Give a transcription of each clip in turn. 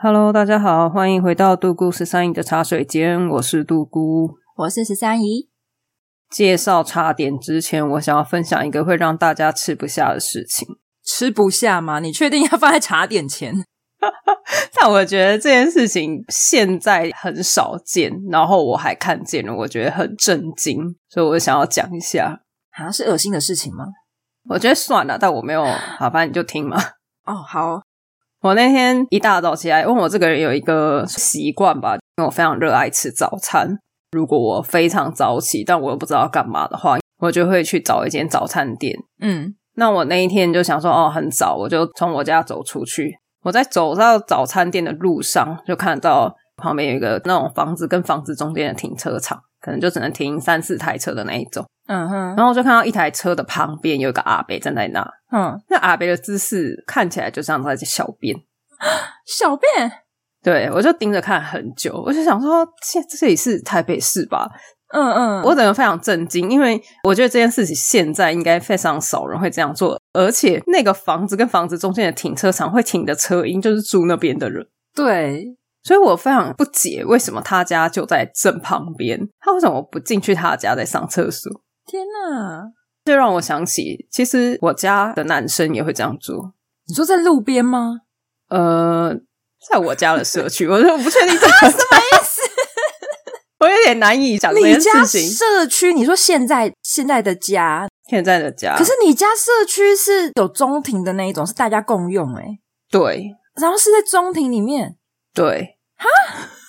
Hello，大家好，欢迎回到杜姑十三姨的茶水间，我是杜姑，我是十三姨。介绍茶点之前，我想要分享一个会让大家吃不下的事情。吃不下吗？你确定要放在茶点前？但我觉得这件事情现在很少见，然后我还看见了，我觉得很震惊，所以我想要讲一下。好啊，是恶心的事情吗？我觉得算了，但我没有，好，反正你就听嘛。哦，好。我那天一大早起来，因为我这个人有一个习惯吧，因为我非常热爱吃早餐。如果我非常早起，但我又不知道要干嘛的话，我就会去找一间早餐店。嗯，那我那一天就想说，哦，很早，我就从我家走出去。我在走到早餐店的路上，就看到旁边有一个那种房子跟房子中间的停车场，可能就只能停三四台车的那一种。嗯哼，然后我就看到一台车的旁边有一个阿伯站在那。嗯，那阿伯的姿势看起来就像在小便。小便？对，我就盯着看很久，我就想说，这这里是台北市吧？嗯嗯，我整个非常震惊，因为我觉得这件事情现在应该非常少人会这样做，而且那个房子跟房子中间的停车场会停的车，应就是住那边的人。对，所以我非常不解，为什么他家就在正旁边，他为什么不进去他家再上厕所？天哪！这让我想起，其实我家的男生也会这样做。你说在路边吗？呃，在我家的社区，我就不确定这个什么意思。我有点难以讲这件事情。你家社区，你说现在现在的家，现在的家，可是你家社区是有中庭的那一种，是大家共用诶。对，然后是在中庭里面。对，哈，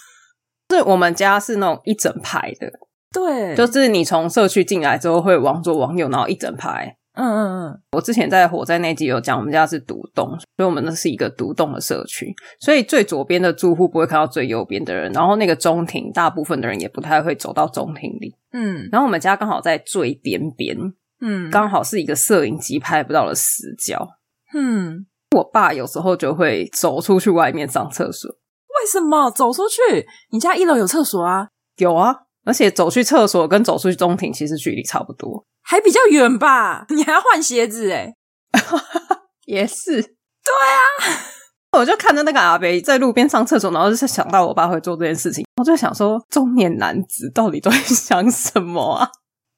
是我们家是那种一整排的。对，就是你从社区进来之后会往左往右，然后一整排。嗯嗯嗯。我之前在火灾那集有讲，我们家是独栋，所以我们那是一个独栋的社区，所以最左边的住户不会看到最右边的人，然后那个中庭大部分的人也不太会走到中庭里。嗯，然后我们家刚好在最边边，嗯，刚好是一个摄影机拍不到的死角。嗯，我爸有时候就会走出去外面上厕所。为什么走出去？你家一楼有厕所啊？有啊。而且走去厕所跟走出去中庭其实距离差不多，还比较远吧？你还要换鞋子诶 也是，对啊。我就看着那个阿伯在路边上厕所，然后就想到我爸会做这件事情，我就想说，中年男子到底都在想什么啊？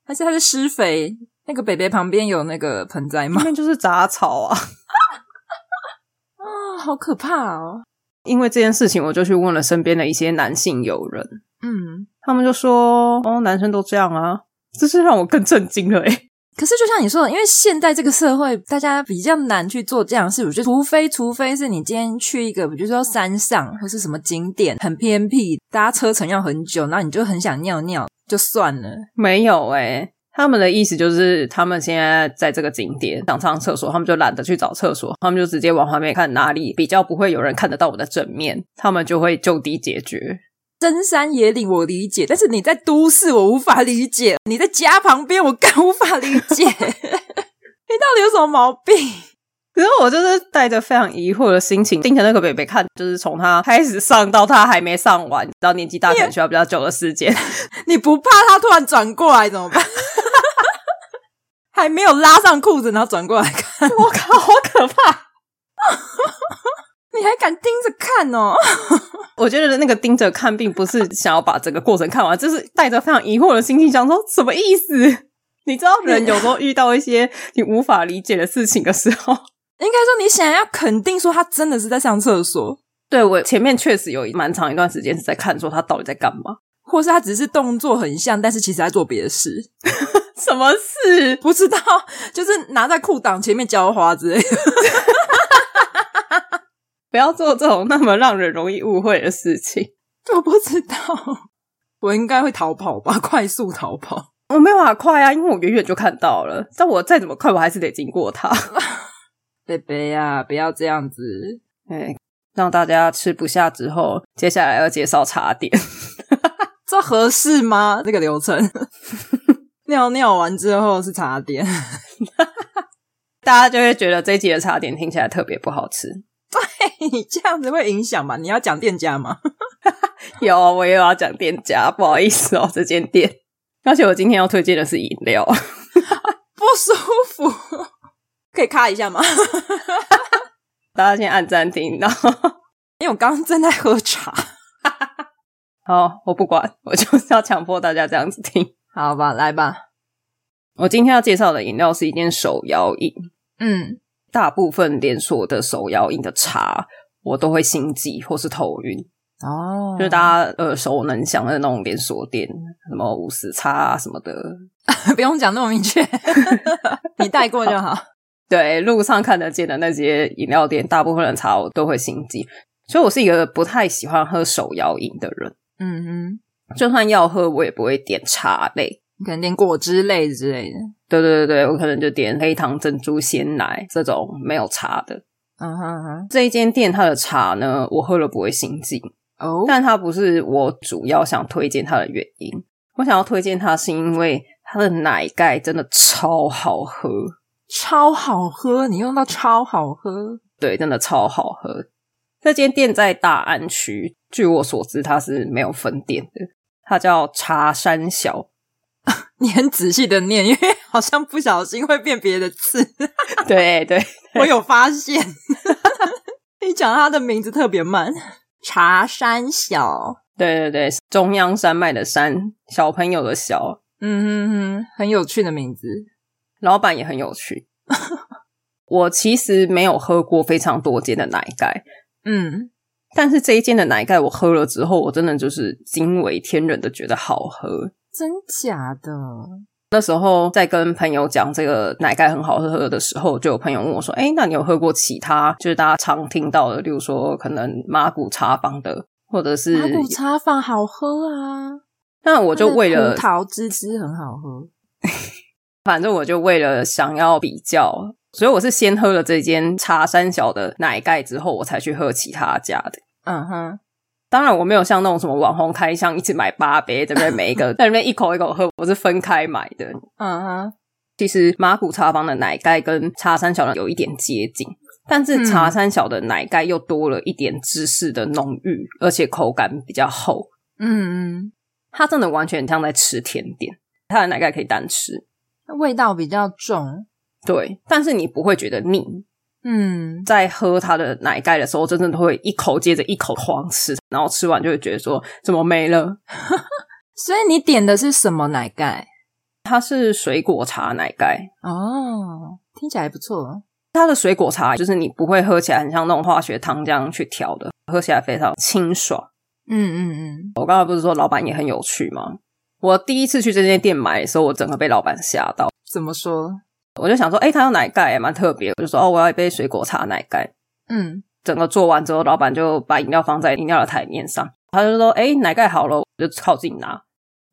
还是他是施肥？那个北北旁边有那个盆栽吗？那边就是杂草啊！啊、哦，好可怕哦！因为这件事情，我就去问了身边的一些男性友人，嗯。他们就说：“哦，男生都这样啊！”这是让我更震惊了诶。可是就像你说的，因为现在这个社会，大家比较难去做这样的事。我觉得，除非除非是你今天去一个，比如说山上或是什么景点很偏僻，搭车程要很久，然后你就很想尿尿，就算了。没有诶，他们的意思就是，他们现在在这个景点想上厕所，他们就懒得去找厕所，他们就直接往旁边看哪里比较不会有人看得到我的正面，他们就会就地解决。深山野岭我理解，但是你在都市我无法理解。你在家旁边我更无法理解。你到底有什么毛病？可是我就是带着非常疑惑的心情盯着那个北北看，就是从他开始上到他还没上完，到年纪大可能需要比较久的时间。你不怕他突然转过来怎么办？还没有拉上裤子，然后转过来看，我靠，好可怕！你还敢盯着看哦？我觉得那个盯着看，并不是想要把整个过程看完，就是带着非常疑惑的心情，想说什么意思？你知道，人有时候遇到一些你无法理解的事情的时候，应该说你想要肯定说他真的是在上厕所。对，我前面确实有蛮长一段时间是在看，说他到底在干嘛，或是他只是动作很像，但是其实在做别的事。什么事？不知道，就是拿在裤裆前面浇花之类的。不要做这种那么让人容易误会的事情。我不知道，我应该会逃跑吧，快速逃跑。我没有办法快啊，因为我远远就看到了。但我再怎么快，我还是得经过他。贝贝呀，不要这样子。哎，让大家吃不下之后，接下来要介绍茶点，这合适吗？这个流程，尿尿完之后是茶点，大家就会觉得这一集的茶点听起来特别不好吃。对，你这样子会影响吗？你要讲店家吗？有，我也要讲店家，不好意思哦，这间店。而且我今天要推荐的是饮料，不舒服，可以卡一下吗？大家先按暂停，然后因为我刚刚正在喝茶。好，我不管，我就是要强迫大家这样子听。好吧，来吧。我今天要介绍的饮料是一件手摇饮。嗯，大部分连锁的手摇饮的茶，我都会心悸或是头晕。哦，就是大家耳熟能详的那种连锁店，什么五十茶啊什么的，不用讲那么明确，你带过就好。对，路上看得见的那些饮料店，大部分的茶我都会心悸，所以我是一个不太喜欢喝手摇饮的人。嗯哼，就算要喝，我也不会点茶类，你可能点果汁类之类的。对对对对，我可能就点黑糖珍珠鲜奶这种没有茶的。嗯哼哼，这一间店它的茶呢，我喝了不会心悸。哦，但它不是我主要想推荐它的原因。我想要推荐它是因为它的奶盖真的超好喝，超好喝！你用到超好喝，对，真的超好喝。这间店在大安区，据我所知，它是没有分店的。它叫茶山小，你很仔细的念，因为好像不小心会变别的字。对 对，对我有发现。你讲它的名字特别慢。茶山小，对对对，中央山脉的山，小朋友的小，嗯哼哼，很有趣的名字，老板也很有趣。我其实没有喝过非常多间的奶盖，嗯，但是这一间的奶盖我喝了之后，我真的就是惊为天人的觉得好喝，真假的？那时候在跟朋友讲这个奶盖很好喝的时候，就有朋友问我说：“诶，那你有喝过其他就是大家常听到的，例如说可能麻古茶坊的，或者是麻古茶坊好喝啊？”那我就为了葡萄汁汁很好喝，反正我就为了想要比较，所以我是先喝了这间茶山小的奶盖之后，我才去喝其他家的。嗯哼。当然，我没有像那种什么网红开箱，一直买八杯，对不对？每一个在里面一口一口喝，我是分开买的。嗯哼，其实马古茶坊的奶盖跟茶山小的有一点接近，但是茶山小的奶盖又多了一点芝士的浓郁，而且口感比较厚。嗯嗯，它真的完全像在吃甜点，它的奶盖可以单吃，味道比较重，对，但是你不会觉得腻。嗯，在喝它的奶盖的时候，真的都会一口接着一口狂吃，然后吃完就会觉得说怎么没了。所以你点的是什么奶盖？它是水果茶奶盖哦，听起来不错。它的水果茶就是你不会喝起来很像那种化学糖浆去调的，喝起来非常清爽。嗯嗯嗯，我刚才不是说老板也很有趣吗？我第一次去这间店买的时候，我整个被老板吓到。怎么说？我就想说，哎、欸，他有奶盖，蛮特别。我就说，哦，我要一杯水果茶奶盖。嗯，整个做完之后，老板就把饮料放在饮料的台面上。他就说，哎、欸，奶盖好了，我就靠近拿。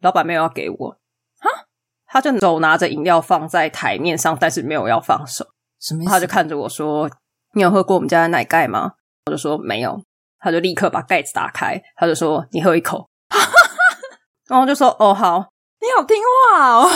老板没有要给我，哈，他就手拿着饮料放在台面上，但是没有要放手。什么意思？他就看着我说：“你有喝过我们家的奶盖吗？”我就说：“没有。”他就立刻把盖子打开，他就说：“你喝一口。”然后就说：“哦，好，你好听话哦。”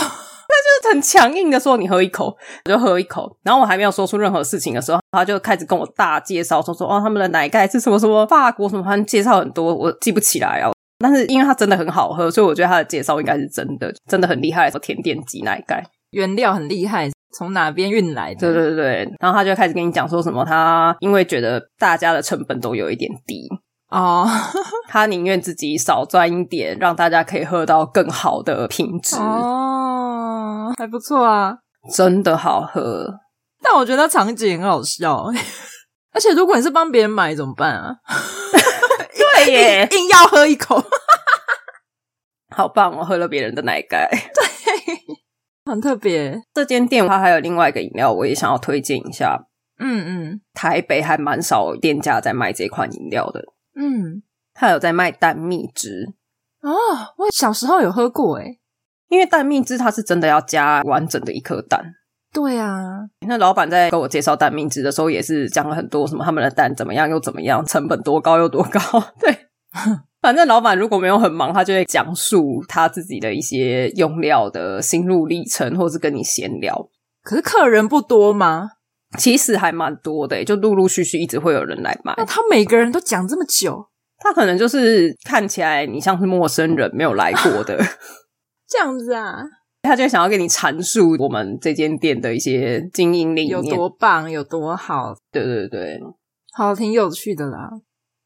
他就很强硬的说：“你喝一口，我就喝一口。”然后我还没有说出任何事情的时候，他就开始跟我大介绍，说说：“哦，他们的奶盖是什么什么法国什么，反正介绍很多，我记不起来啊。但是因为它真的很好喝，所以我觉得他的介绍应该是真的，真的很厉害。说甜点级奶盖，原料很厉害，从哪边运来的？对对对。然后他就开始跟你讲说什么，他因为觉得大家的成本都有一点低哦，他宁愿自己少赚一点，让大家可以喝到更好的品质哦，还不错啊，真的好喝。但我觉得场景很好笑，而且如果你是帮别人买怎么办啊？对耶，硬要喝一口，好棒！我喝了别人的奶盖，对，很特别。这间店它还有另外一个饮料，我也想要推荐一下。嗯嗯，台北还蛮少店家在卖这款饮料的。嗯，它有在卖蛋蜜汁哦，我小时候有喝过诶，因为蛋蜜汁它是真的要加完整的一颗蛋。对啊，那老板在跟我介绍蛋蜜汁的时候，也是讲了很多什么他们的蛋怎么样又怎么样，成本多高又多高。对，反正老板如果没有很忙，他就会讲述他自己的一些用料的心路历程，或是跟你闲聊。可是客人不多吗？其实还蛮多的，就陆陆续续一直会有人来买。那他每个人都讲这么久，他可能就是看起来你像是陌生人，没有来过的 这样子啊。他就想要跟你阐述我们这间店的一些经营理念有多棒，有多好。对对对，好，挺有趣的啦。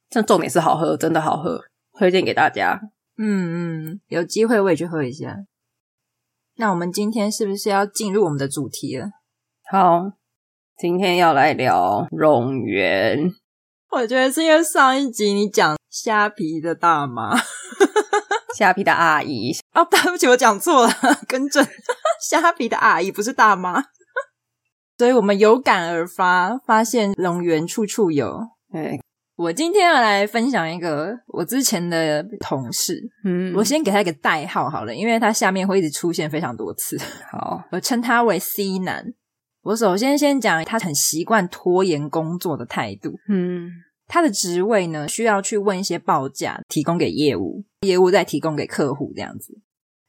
这重点是好喝，真的好喝，推荐给大家。嗯嗯，有机会我也去喝一下。那我们今天是不是要进入我们的主题了？好，今天要来聊冗员。我觉得是因为上一集你讲虾皮的大妈，虾皮的阿姨。哦，对不起，我讲错了，更正，虾皮的阿姨不是大妈。所以我们有感而发，发现龙源处处有。对，我今天要来分享一个我之前的同事，嗯，我先给他一个代号好了，因为他下面会一直出现非常多次。好，我称他为 C 男。我首先先讲他很习惯拖延工作的态度。嗯，他的职位呢，需要去问一些报价，提供给业务，业务再提供给客户这样子。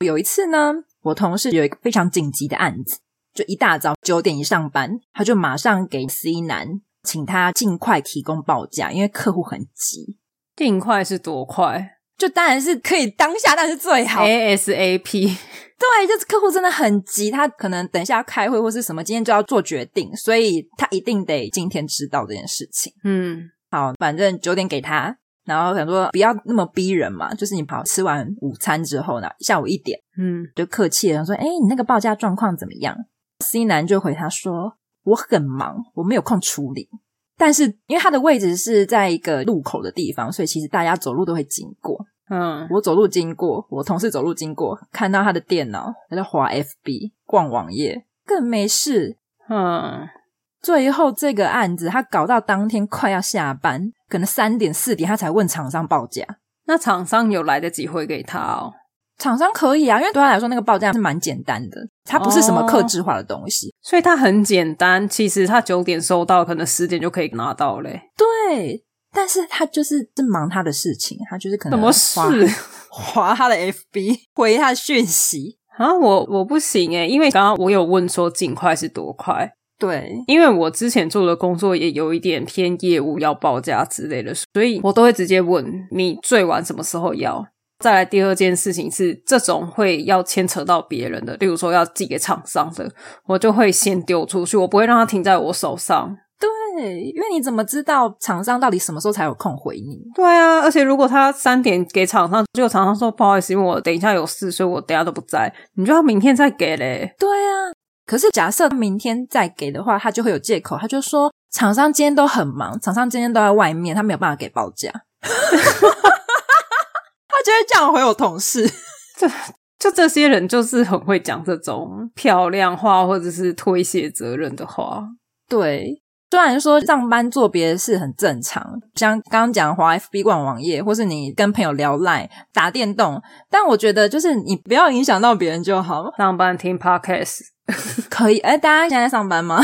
有一次呢，我同事有一个非常紧急的案子，就一大早九点一上班，他就马上给 C 男，请他尽快提供报价，因为客户很急。尽快是多快？就当然是可以当下，但是最好 ASAP。对，就是客户真的很急，他可能等一下要开会或是什么，今天就要做决定，所以他一定得今天知道这件事情。嗯，好，反正九点给他，然后想说不要那么逼人嘛，就是你跑吃完午餐之后呢，下午一点，嗯，就客气了说，哎，你那个报价状况怎么样？C 男就回他说，我很忙，我没有空处理。但是因为他的位置是在一个路口的地方，所以其实大家走路都会经过。嗯，我走路经过，我同事走路经过，看到他的电脑在滑 FB 逛网页，更没事。嗯，最后这个案子他搞到当天快要下班，可能三点四点他才问厂商报价。那厂商有来得及回给他哦？厂商可以啊，因为对他来说那个报价是蛮简单的，它不是什么克制化的东西，哦，所以它很简单。其实他九点收到，可能十点就可以拿到嘞。对。但是他就是正忙他的事情，他就是可能滑什么事划他的 FB 回他的讯息啊，我我不行诶，因为刚刚我有问说尽快是多快，对，因为我之前做的工作也有一点偏业务要报价之类的，所以我都会直接问你最晚什么时候要。再来第二件事情是这种会要牵扯到别人的，例如说要寄给厂商的，我就会先丢出去，我不会让它停在我手上。对，因为你怎么知道厂商到底什么时候才有空回你？对啊，而且如果他三点给厂商，结果厂商说不好意思，因为我等一下有事，所以我等一下都不在，你就要明天再给嘞。对啊，可是假设明天再给的话，他就会有借口，他就说厂商今天都很忙，厂商今天都在外面，他没有办法给报价。他就会这样回我同事，就 就这些人就是很会讲这种漂亮话，或者是推卸责任的话。对。虽然说上班做别的事很正常，像刚刚讲滑 FB 逛网页，或是你跟朋友聊 LINE 打电动，但我觉得就是你不要影响到别人就好。上班听 Podcast 可以，诶大家现在上班吗？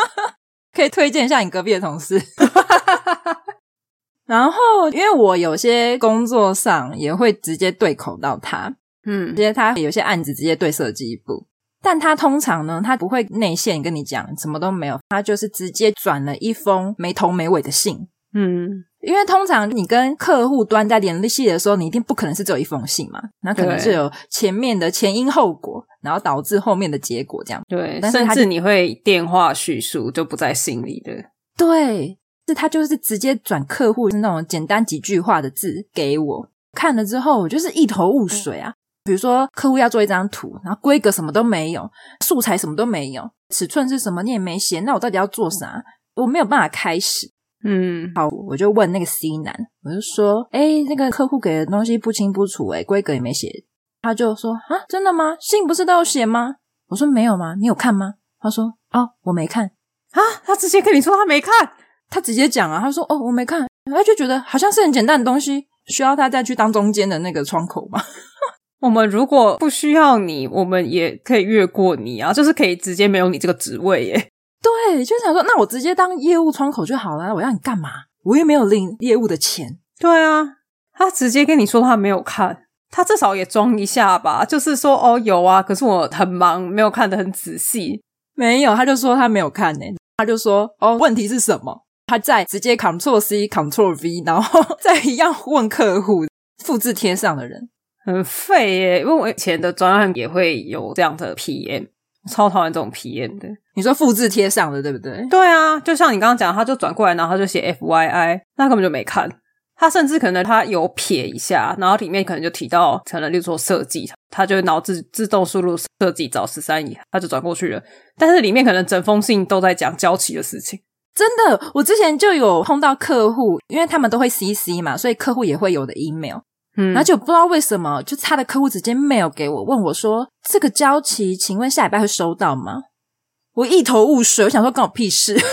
可以推荐一下你隔壁的同事。然后，因为我有些工作上也会直接对口到他，嗯，直接他有些案子直接对设计部。但他通常呢，他不会内线跟你讲，什么都没有，他就是直接转了一封没头没尾的信。嗯，因为通常你跟客户端在联系的时候，你一定不可能是只有一封信嘛，那可能是有前面的前因后果，然后导致后面的结果这样。对，但是他甚至你会电话叙述就不在信里的。对，是他就是直接转客户是那种简单几句话的字给我看了之后，我就是一头雾水啊。比如说，客户要做一张图，然后规格什么都没有，素材什么都没有，尺寸是什么你也没写，那我到底要做啥？我没有办法开始。嗯，好，我就问那个 C 男，我就说，诶，那个客户给的东西不清不楚，诶，规格也没写。他就说，啊，真的吗？信不是都有写吗？我说没有吗？你有看吗？他说，哦，我没看。啊，他直接跟你说他没看，他直接讲啊，他说，哦，我没看。他就觉得好像是很简单的东西，需要他再去当中间的那个窗口吗？我们如果不需要你，我们也可以越过你啊，就是可以直接没有你这个职位耶。对，就想说，那我直接当业务窗口就好了。我要你干嘛？我又没有领业务的钱。对啊，他直接跟你说他没有看，他至少也装一下吧，就是说哦有啊，可是我很忙，没有看得很仔细。没有，他就说他没有看呢。他就说哦，问题是什么？他在直接 Ctrl C Ctrl V，然后再一样问客户，复制贴上的人。很废耶，因为我以前的专案也会有这样的 PM，超讨厌这种 PM 的。你说复制贴上的，对不对？对啊，就像你刚刚讲，他就转过来，然后他就写 FYI，那根本就没看。他甚至可能他有撇一下，然后里面可能就提到，可能例如说设计，他就脑子自动输入设计找十三姨，他就转过去了。但是里面可能整封信都在讲交期的事情。真的，我之前就有碰到客户，因为他们都会 CC 嘛，所以客户也会有的 email。嗯，然后就不知道为什么，就他的客户直接 mail 给我，问我说：“这个交期，请问下礼拜会收到吗？”我一头雾水，我想说关我屁事。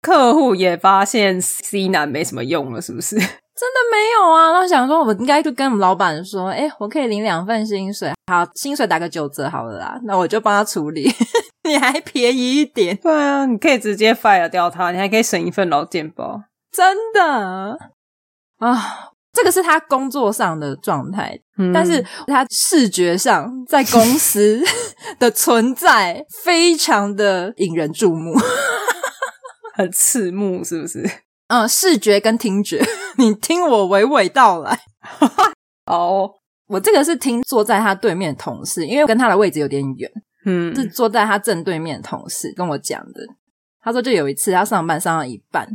客户也发现 C 男没什么用了，是不是？真的没有啊！那我想说，我应该就跟我们老板说：“哎，我可以领两份薪水，好，薪水打个九折好了啦。”那我就帮他处理，你还便宜一点。对啊，你可以直接 fire 掉他，你还可以省一份劳健保。真的啊，这个是他工作上的状态，嗯、但是他视觉上在公司 的存在非常的引人注目。很刺目，是不是？嗯，视觉跟听觉，你听我娓娓道来。哦，我这个是听坐在他对面的同事，因为跟他的位置有点远，嗯，是坐在他正对面的同事跟我讲的。他说，就有一次他上班上到一半，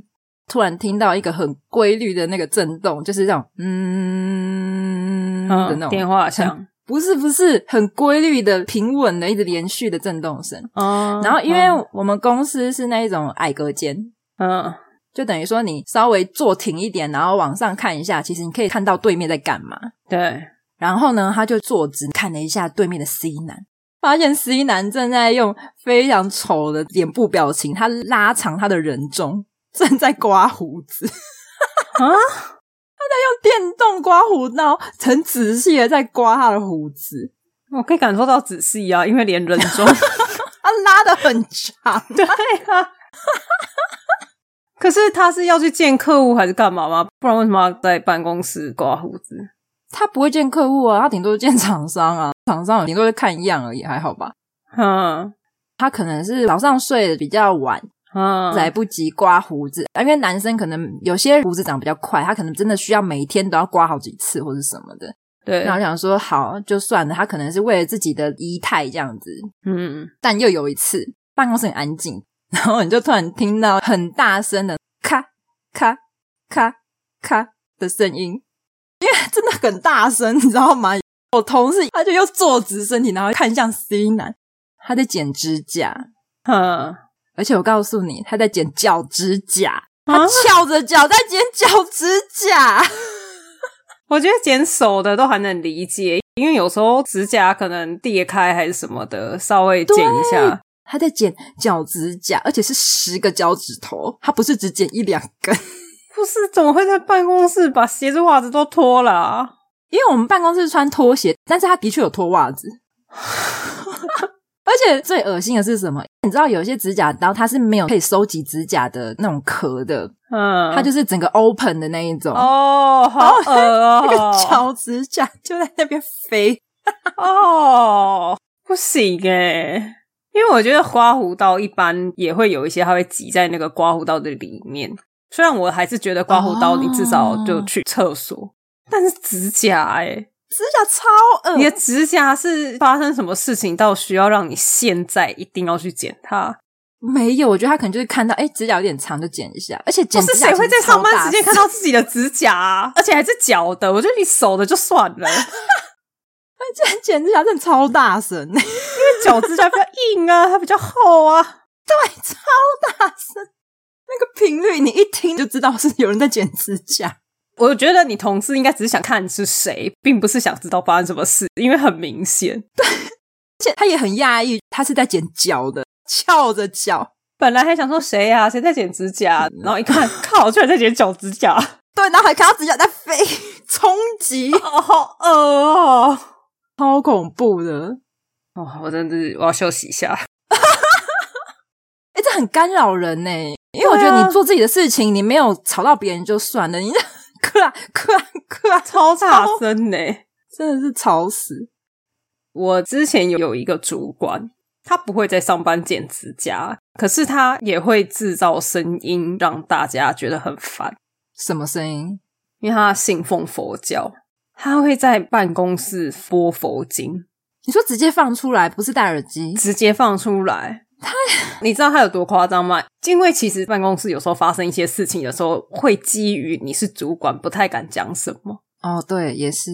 突然听到一个很规律的那个震动，就是这种嗯的那种电话响。不是不是很规律的、平稳的、一直连续的震动声。哦。然后，因为我们公司是那一种矮隔间，嗯，就等于说你稍微坐挺一点，然后往上看一下，其实你可以看到对面在干嘛。对。然后呢，他就坐直看了一下对面的 C 男，发现 C 男正在用非常丑的脸部表情，他拉长他的人中，正在刮胡子。啊？他在用电动刮胡刀，很仔细的在刮他的胡子，我可以感受到仔细啊，因为连人中 他拉的很长，对啊。可是他是要去见客户还是干嘛吗？不然为什么要在办公室刮胡子？他不会见客户啊，他顶多见厂商啊，厂商顶多是看一样而已，还好吧？嗯，他可能是早上睡得比较晚。嗯，来不及刮胡子，因为男生可能有些胡子长比较快，他可能真的需要每天都要刮好几次或者什么的。对，然后想说好就算了，他可能是为了自己的仪态这样子。嗯，但又有一次办公室很安静，然后你就突然听到很大声的咔咔咔咔的声音，因为真的很大声，你知道吗？我同事他就又坐直身体，然后看向 C 男，他在剪指甲。嗯。而且我告诉你，他在剪脚趾甲，他翘着脚在剪脚趾甲。我觉得剪手的都还能理解，因为有时候指甲可能裂开还是什么的，稍微剪一下。他在剪脚趾甲，而且是十个脚趾头，他不是只剪一两根。不是，怎么会在办公室把鞋子袜子都脱了啊？因为我们办公室穿拖鞋，但是他的确有脱袜子。而且最恶心的是什么？你知道有些指甲刀它是没有可以收集指甲的那种壳的，嗯，它就是整个 open 的那一种。哦，好恶哦，那个脚指甲就在那边飞。哦，不行诶，因为我觉得刮胡刀一般也会有一些，它会挤在那个刮胡刀的里面。虽然我还是觉得刮胡刀你至少就去厕所，哦、但是指甲诶指甲超恶！你的指甲是发生什么事情，到需要让你现在一定要去剪它？没有，我觉得他可能就是看到，哎，指甲有点长，就剪一下。而且剪指甲，谁会在上班时间看到自己的指甲啊？而且还是脚的。我觉得你手的就算了，而且剪指甲真的超大声，因为脚指甲比较硬啊，它比较厚啊。对，超大声，那个频率你一听就知道是有人在剪指甲。我觉得你同事应该只是想看你是谁，并不是想知道发生什么事，因为很明显。对，而且他也很讶异，他是在剪脚的，翘着脚。本来还想说谁呀、啊，谁在剪指甲，然后一看，靠，居然在剪脚指甲。对，然后还看到指甲在飞，冲击，哦，好恶哦，超恐怖的。哦，我真的是我要休息一下。哎、欸，这很干扰人呢，因为我觉得你做自己的事情，你没有吵到别人就算了，你。克啊克啊克啊，超大声呢，真的是吵死！我之前有有一个主管，他不会在上班剪指甲，可是他也会制造声音，让大家觉得很烦。什么声音？因为他信奉佛教，他会在办公室播佛经。你说直接放出来，不是戴耳机，直接放出来。他，你知道他有多夸张吗？因为其实办公室有时候发生一些事情的时候，会基于你是主管，不太敢讲什么。哦，对，也是。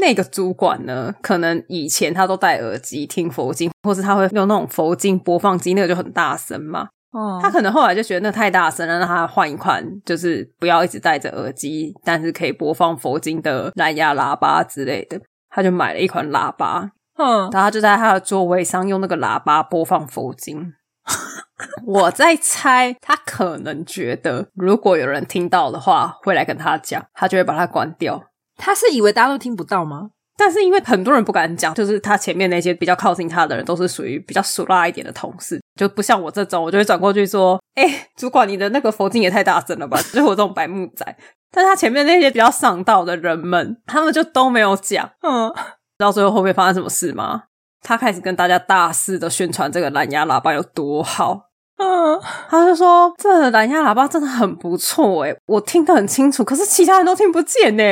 那个主管呢，可能以前他都戴耳机听佛经，或是他会用那种佛经播放机，那个就很大声嘛。哦，他可能后来就觉得那太大声了，让他换一款，就是不要一直戴着耳机，但是可以播放佛经的蓝牙喇叭之类的。他就买了一款喇叭，嗯，然后他就在他的座位上用那个喇叭播放佛经。我在猜，他可能觉得如果有人听到的话，会来跟他讲，他就会把它关掉。他是以为大家都听不到吗？但是因为很多人不敢讲，就是他前面那些比较靠近他的人，都是属于比较俗辣一点的同事，就不像我这种，我就会转过去说：“哎、欸，主管，你的那个佛经也太大声了吧！” 就是我这种白目仔。但他前面那些比较上道的人们，他们就都没有讲。嗯，知道最后后面发生什么事吗？他开始跟大家大肆的宣传这个蓝牙喇叭有多好。嗯，他就说这个蓝牙喇叭真的很不错诶，我听得很清楚，可是其他人都听不见呢。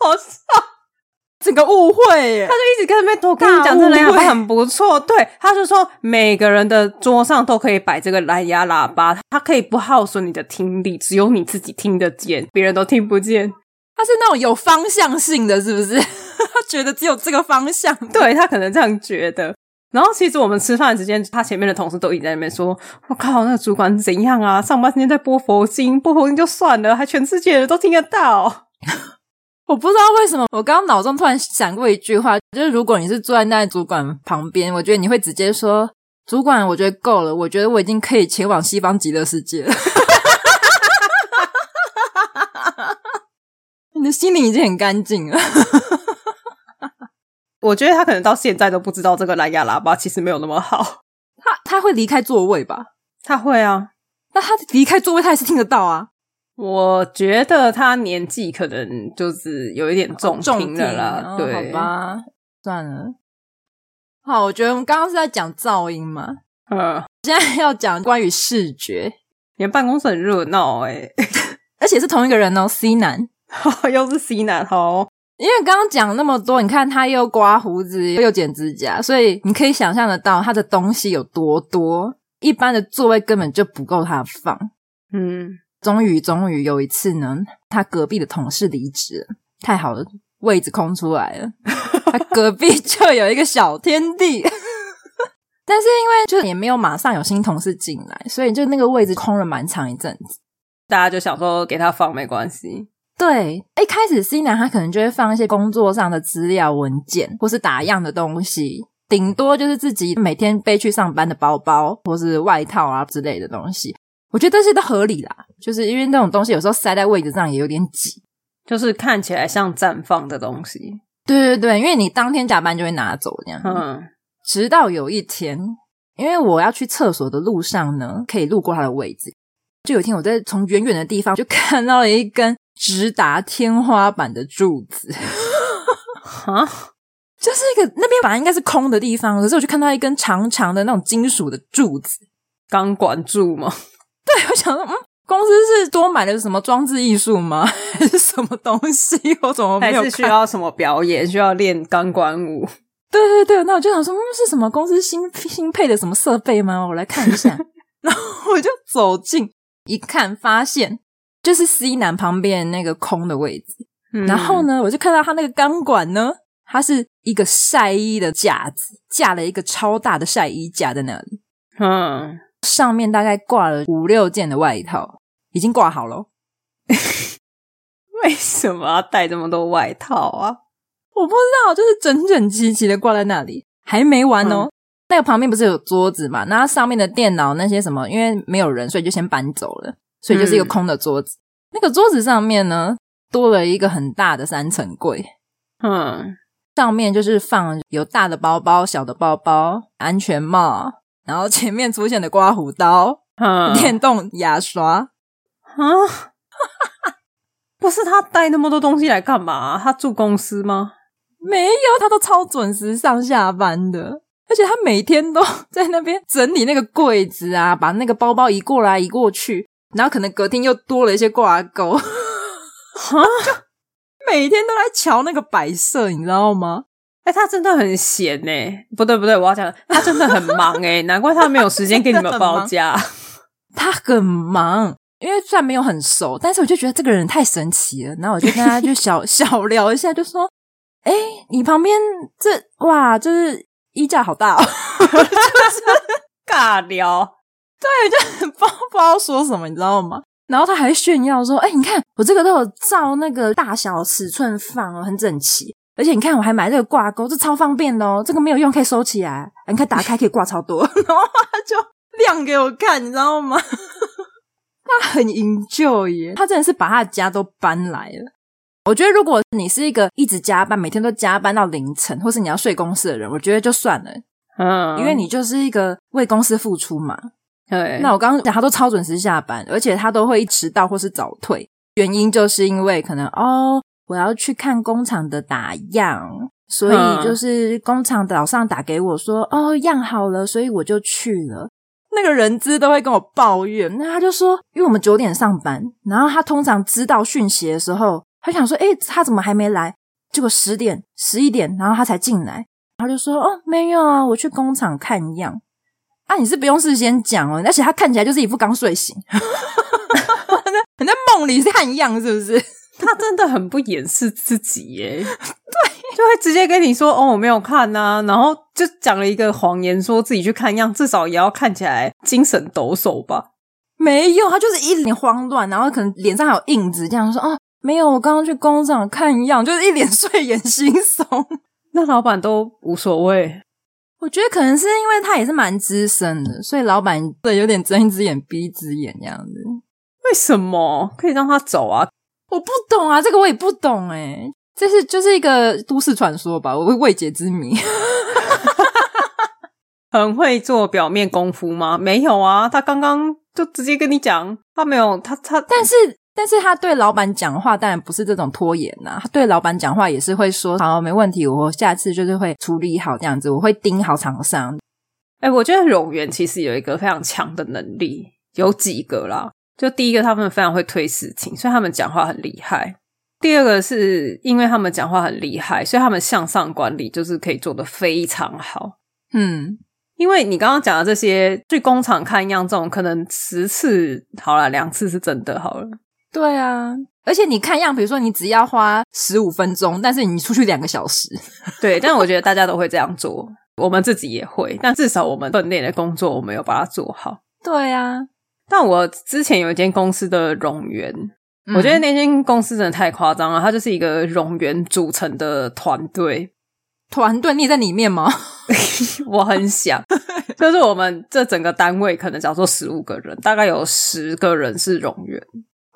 好笑，整个误会耶，他就一直跟那边跟你讲，这蓝牙喇叭很不错。对，他就说每个人的桌上都可以摆这个蓝牙喇叭，它可以不耗损你的听力，只有你自己听得见，别人都听不见。他是那种有方向性的，是不是？他 觉得只有这个方向，对，他可能这样觉得。然后其实我们吃饭的时间，他前面的同事都一直在那边说：“我靠，那个主管怎样啊？上班时间在播佛经，播佛经就算了，还全世界人都听得到。”我不知道为什么，我刚刚脑中突然闪过一句话，就是如果你是坐在那主管旁边，我觉得你会直接说：“主管，我觉得够了，我觉得我已经可以前往西方极乐世界了。” 你的心灵已经很干净了。我觉得他可能到现在都不知道这个蓝牙喇叭其实没有那么好。他他会离开座位吧？他会啊。那他离开座位，他也是听得到啊。我觉得他年纪可能就是有一点重听的啦。对，哦，好吧，算了。好，我觉得我们刚刚是在讲噪音嘛。嗯。现在要讲关于视觉。你们办公室很热闹诶，而且是同一个人哦，C 男，又是 C 男，哦。因为刚刚讲那么多，你看他又刮胡子又剪指甲，所以你可以想象得到他的东西有多多。一般的座位根本就不够他放。嗯，终于终于有一次呢，他隔壁的同事离职了，太好了，位置空出来了，他隔壁就有一个小天地。但是因为就也没有马上有新同事进来，所以就那个位置空了蛮长一阵子。大家就想说给他放没关系。对，一开始 C 男他可能就会放一些工作上的资料文件，或是打样的东西，顶多就是自己每天背去上班的包包，或是外套啊之类的东西。我觉得这些都合理啦，就是因为那种东西有时候塞在位置上也有点挤，就是看起来像绽放的东西。对对对，因为你当天加班就会拿走这样。嗯，直到有一天，因为我要去厕所的路上呢，可以路过他的位置，就有一天我在从远远的地方就看到了一根。直达天花板的柱子，啊，就是一个那边本来应该是空的地方，可是我就看到一根长长的那种金属的柱子，钢管柱吗？对，我想说，嗯，公司是多买了什么装置艺术吗？还是什么东西？我怎么没有？还是需要什么表演？需要练钢管舞？对对对，那我就想说，嗯，是什么公司新新配的什么设备吗？我来看一下，然后我就走近一看，发现。就是 C 男旁边那个空的位置，嗯、然后呢，我就看到他那个钢管呢，它是一个晒衣的架子，架了一个超大的晒衣架在那里，嗯，上面大概挂了五六件的外套，已经挂好了。为什么要带这么多外套啊？我不知道，就是整整齐齐的挂在那里，还没完哦。嗯、那个旁边不是有桌子嘛？那上面的电脑那些什么，因为没有人，所以就先搬走了。所以就是一个空的桌子，嗯、那个桌子上面呢，多了一个很大的三层柜，嗯，上面就是放有大的包包、小的包包、安全帽，然后前面出现的刮胡刀、嗯，电动牙刷，啊，不是他带那么多东西来干嘛？他住公司吗？没有，他都超准时上下班的，而且他每天都 在那边整理那个柜子啊，把那个包包移过来移过去。然后可能隔天又多了一些挂钩，哈，就每天都来瞧那个摆设，你知道吗？哎、欸，他真的很闲哎，不对不对，我要讲他真的很忙哎，难怪他没有时间给你们包假。他很忙，因为虽然没有很熟，但是我就觉得这个人太神奇了。然后我就跟他就小 小聊一下，就说：“哎、欸，你旁边这哇，就是衣架好大哦。”就是尬聊，对，就不不知道说什么，你知道吗？然后他还炫耀说：“哎、欸，你看我这个都有照那个大小尺寸放哦，很整齐。而且你看我还买这个挂钩，这超方便的哦。这个没有用可以收起来，你看打开可以挂超多。”然后他就亮给我看，你知道吗？他很 enjoy 耶，他真的是把他的家都搬来了。我觉得如果你是一个一直加班，每天都加班到凌晨，或是你要睡公司的人，我觉得就算了。嗯，因为你就是一个为公司付出嘛。对，那我刚刚讲他都超准时下班，而且他都会迟到或是早退，原因就是因为可能哦，我要去看工厂的打样，所以就是工厂早上打给我说哦，样好了，所以我就去了。那个人资都会跟我抱怨，那他就说，因为我们九点上班，然后他通常知道讯息的时候，他想说，诶，他怎么还没来？结果十点、十一点，然后他才进来，他就说，哦，没有啊，我去工厂看样。啊，你是不用事先讲哦，而且他看起来就是一副刚睡醒，你在梦里看样是不是？他真的很不掩饰自己耶，对，就会直接跟你说哦，我没有看呐，然后就讲了一个谎言，说自己去看样，至少也要看起来精神抖擞吧？没有，他就是一脸慌乱，然后可能脸上还有印子，这样说哦，没有，我刚刚去工厂看样，就是一脸 睡眼惺忪。那老板都无所谓。我觉得可能是因为他也是蛮资深的，所以老板对有点睁一只眼闭一只眼这样子。为什么可以让他走啊？我不懂啊，这个我也不懂诶，这是就是一个都市传说吧，我未解之谜。很会做表面功夫吗？没有啊，他刚刚就直接跟你讲，他没有他他，但是。但是他对老板讲话当然不是这种拖延呐、啊，他对老板讲话也是会说好，没问题，我下次就是会处理好这样子，我会盯好厂商。哎、欸，我觉得冗员其实有一个非常强的能力，有几个啦。就第一个，他们非常会推事情，所以他们讲话很厉害。第二个是因为他们讲话很厉害，所以他们向上管理就是可以做得非常好。嗯，因为你刚刚讲的这些去工厂看样这种，可能十次好了，两次是真的好了。对啊，而且你看样，比如说你只要花十五分钟，但是你出去两个小时。对，但我觉得大家都会这样做，我们自己也会，但至少我们分内的工作，我们有把它做好。对啊，但我之前有一间公司的冗员，嗯、我觉得那间公司真的太夸张了，它就是一个冗员组成的团队。团队，你也在里面吗？我很想，就是我们这整个单位可能叫做十五个人，大概有十个人是冗员。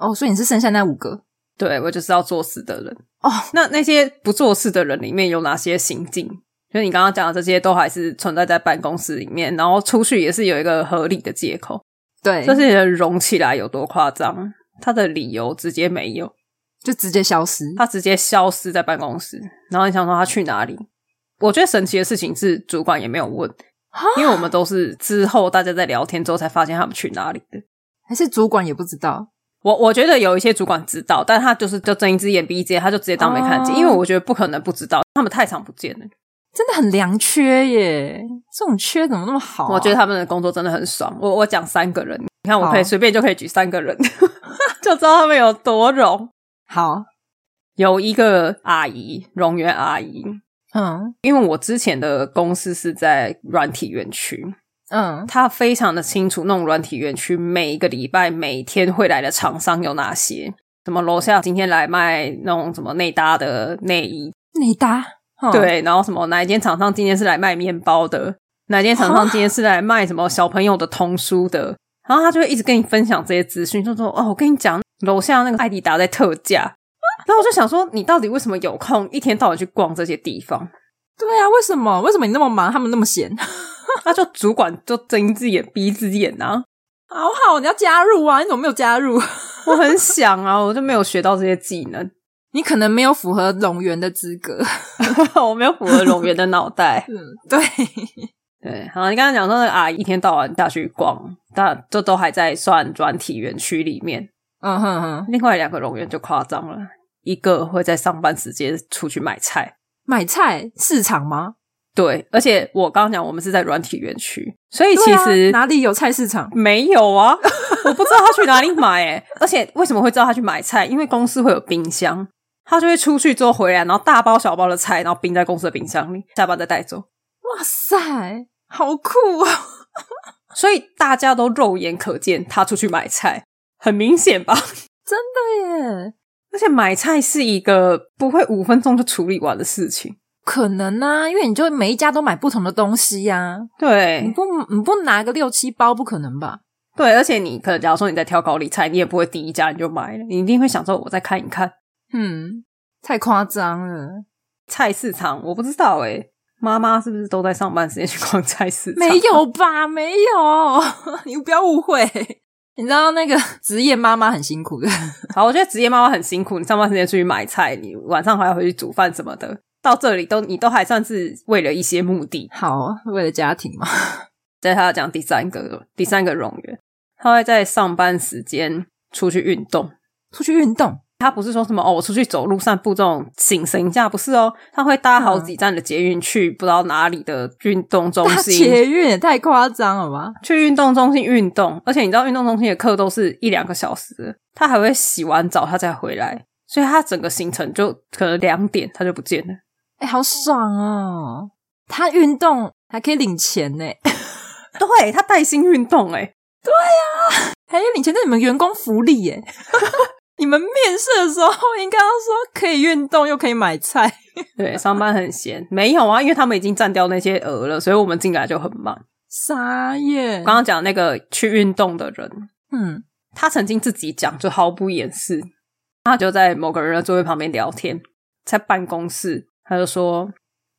哦，所以你是剩下那五个？对，我就是要做事的人。哦，那那些不做事的人里面有哪些行径？就是你刚刚讲的这些都还是存在在办公室里面，然后出去也是有一个合理的借口。对，这些人融起来有多夸张？他的理由直接没有，就直接消失。他直接消失在办公室，然后你想说他去哪里？我觉得神奇的事情是主管也没有问，因为我们都是之后大家在聊天之后才发现他们去哪里的，还是主管也不知道？我我觉得有一些主管知道，但他就是就睁一只眼闭一只眼，他就直接当没看见。哦、因为我觉得不可能不知道，他们太常不见了，真的很良缺耶！这种缺怎么那么好、啊？我觉得他们的工作真的很爽。我我讲三个人，你看我可以随便就可以举三个人，就知道他们有多冗。好，有一个阿姨，冗员阿姨，嗯，因为我之前的公司是在软体园区。嗯，他非常的清楚，那种软体园区每一个礼拜每天会来的厂商有哪些？什么楼下今天来卖那种什么内搭的内衣，内搭，对，然后什么哪一间厂商今天是来卖面包的，哪一间厂商今天是来卖什么小朋友的童书的，然后他就会一直跟你分享这些资讯，就说哦，我跟你讲，楼下那个艾迪达在特价，然后我就想说，你到底为什么有空一天到晚去逛这些地方？对啊，为什么？为什么你那么忙，他们那么闲？他就主管就睁一只眼闭一只眼啊，好好，你要加入啊！你怎么没有加入？我很想啊，我就没有学到这些技能。你可能没有符合龙源的资格，我没有符合龙源的脑袋。嗯，对对。好，你刚才讲说那个阿姨一天到晚下去逛，但这都还在算专体园区里面。嗯哼哼。另外两个龙源就夸张了，一个会在上班时间出去买菜，买菜市场吗？对，而且我刚刚讲我们是在软体园区，所以其实、啊、哪里有菜市场？没有啊，我不知道他去哪里买诶。而且为什么会知道他去买菜？因为公司会有冰箱，他就会出去之后回来，然后大包小包的菜，然后冰在公司的冰箱里，下班再带走。哇塞，好酷啊！所以大家都肉眼可见他出去买菜，很明显吧？真的耶！而且买菜是一个不会五分钟就处理完的事情。可能啊，因为你就每一家都买不同的东西呀、啊。对，你不你不拿个六七包，不可能吧？对，而且你可能假如说你在挑高丽菜，你也不会第一家你就买了，你一定会想说我再看一看。嗯，太夸张了。菜市场我不知道诶、欸、妈妈是不是都在上班时间去逛菜市场？没有吧？没有，你不要误会。你知道那个职业妈妈很辛苦的。好，我觉得职业妈妈很辛苦，你上班时间出去买菜，你晚上还要回去煮饭什么的。到这里都你都还算是为了一些目的，好，为了家庭嘛。在他讲第三个第三个冗员，他会在上班时间出去运动，出去运动。他不是说什么哦，我出去走路散步这种醒神一下，不是哦，他会搭好几站的捷运去不知道哪里的运动中心。捷运也太夸张了吧？去运动中心运动，而且你知道运动中心的课都是一两个小时，他还会洗完澡他再回来，所以他整个行程就可能两点他就不见了。哎、欸，好爽哦！他运动还可以领钱呢，对，他带薪运动，哎，对呀、啊，还有领钱，这是你们员工福利耶！你们面试的时候应该要说可以运动又可以买菜，对，上班很闲，没有啊，因为他们已经占掉那些额了，所以我们进来就很慢。傻眼！刚刚讲那个去运动的人，嗯，他曾经自己讲，就毫不掩饰，他就在某个人的座位旁边聊天，在办公室。他就说：“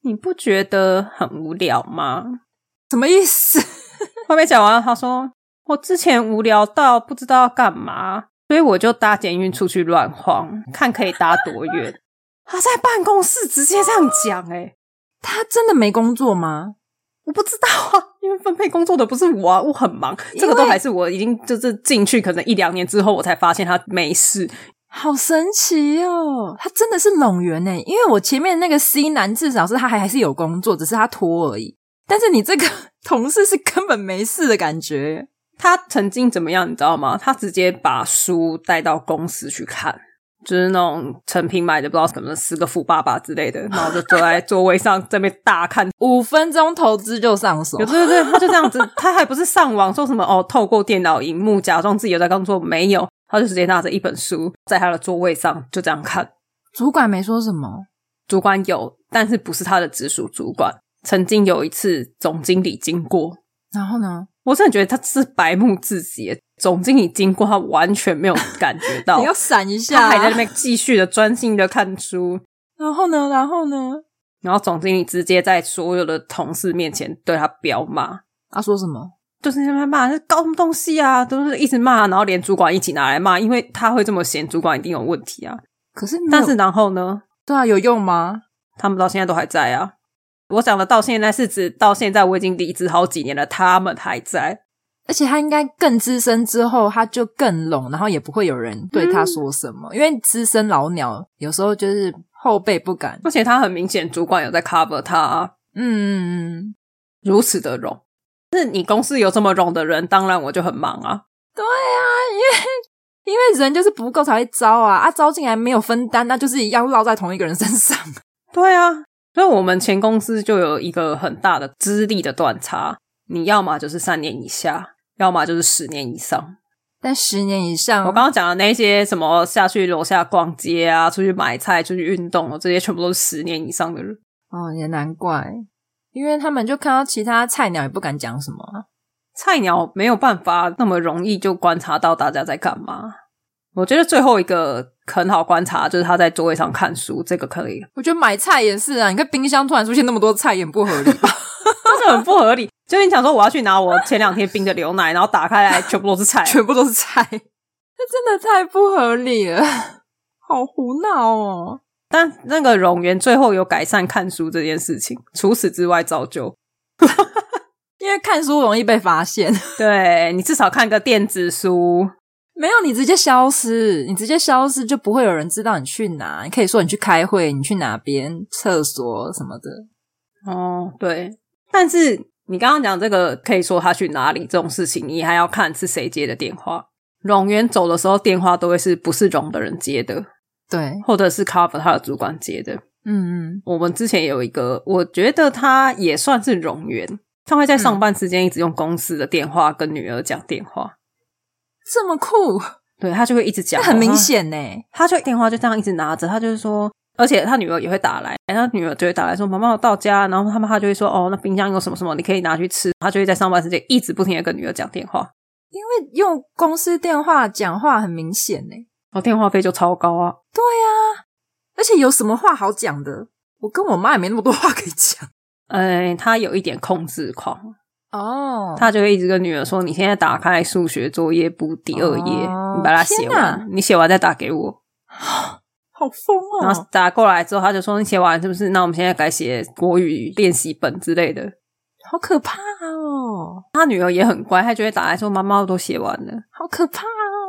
你不觉得很无聊吗？什么意思？”后面讲完，他说：“我之前无聊到不知道要干嘛，所以我就搭捷运出去乱晃，看可以搭多远。”他在办公室直接这样讲，诶他真的没工作吗？我不知道啊，因为分配工作的不是我啊，我很忙。这个都还是我已经就是进去可能一两年之后，我才发现他没事。好神奇哦！他真的是拢员呢，因为我前面那个 C 男至少是他还还是有工作，只是他拖而已。但是你这个 同事是根本没事的感觉。他曾经怎么样，你知道吗？他直接把书带到公司去看，就是那种成品买的，不知道什么十个富爸爸之类的，然后就坐在座位上这边大看，五分钟投资就上手。对对对，他就这样子，他还不是上网说什么哦，透过电脑荧幕假装自己有在工作，没有。他就直接拿着一本书，在他的座位上就这样看。主管没说什么，主管有，但是不是他的直属主管。曾经有一次，总经理经过，然后呢，我真的觉得他是白目至极。总经理经过，他完全没有感觉到，你要闪一下，他还在那边继续的专心的看书。然后呢，然后呢，然后总经理直接在所有的同事面前对他飙骂。他说什么？就是在那骂，是搞什么东西啊？都是一直骂，然后连主管一起拿来骂，因为他会这么闲，主管一定有问题啊。可是，但是然后呢？对啊，有用吗？他们到现在都还在啊。我讲的到现在是指到现在我已经离职好几年了，他们还在。而且他应该更资深之后，他就更拢，然后也不会有人对他说什么，嗯、因为资深老鸟有时候就是后辈不敢。而且他很明显，主管有在 cover 他。嗯嗯嗯，如此的拢。是你公司有这么冗的人，当然我就很忙啊。对啊，因为 因为人就是不够才会招啊，啊招进来没有分担，那就是一样落在同一个人身上。对啊，所以我们前公司就有一个很大的资历的断差，你要么就是三年以下，要么就是十年以上。但十年以上，我刚刚讲的那些什么下去楼下逛街啊，出去买菜、出去运动，这些全部都是十年以上的人。哦，也难怪。因为他们就看到其他菜鸟也不敢讲什么啊，菜鸟没有办法那么容易就观察到大家在干嘛。我觉得最后一个很好观察，就是他在座位上看书，这个可以。我觉得买菜也是啊，你看冰箱突然出现那么多菜，也不合理吧？真的很不合理。就你想说我要去拿我前两天冰的牛奶，然后打开来全部都是菜，全部都是菜，这真的太不合理了，好胡闹哦。但那个冗员最后有改善看书这件事情，除此之外照旧，因为看书容易被发现。对，你至少看个电子书，没有，你直接消失，你直接消失就不会有人知道你去哪。你可以说你去开会，你去哪边厕所什么的。哦，对。但是你刚刚讲这个，可以说他去哪里这种事情，你还要看是谁接的电话。冗员走的时候，电话都会是不是冗的人接的，对，或者是 cover 他的主管接的。嗯嗯，我们之前有一个，我觉得他也算是冗员，他会在上班时间一直用公司的电话跟女儿讲电话。这么酷，对，他就会一直讲，很明显呢。他就电话就这样一直拿着，他就是说，而且他女儿也会打来，他女儿就会打来说：“妈妈，我到家。”然后他妈他就会说：“哦，那冰箱有什么什么，你可以拿去吃。”他就会在上班时间一直不停的跟女儿讲电话，因为用公司电话讲话很明显呢，哦，电话费就超高啊。对啊，而且有什么话好讲的？我跟我妈也没那么多话可以讲。哎，她有一点控制狂。哦，oh, 他就会一直跟女儿说：“你现在打开数学作业簿第二页，oh, 你把它写完，你写完再打给我。”好疯哦！然后打过来之后，他就说：“你写完是不是？那我们现在改写国语练习本之类的。”好可怕哦！他女儿也很乖，她就会打来说：“妈妈，我都写完了。”好可怕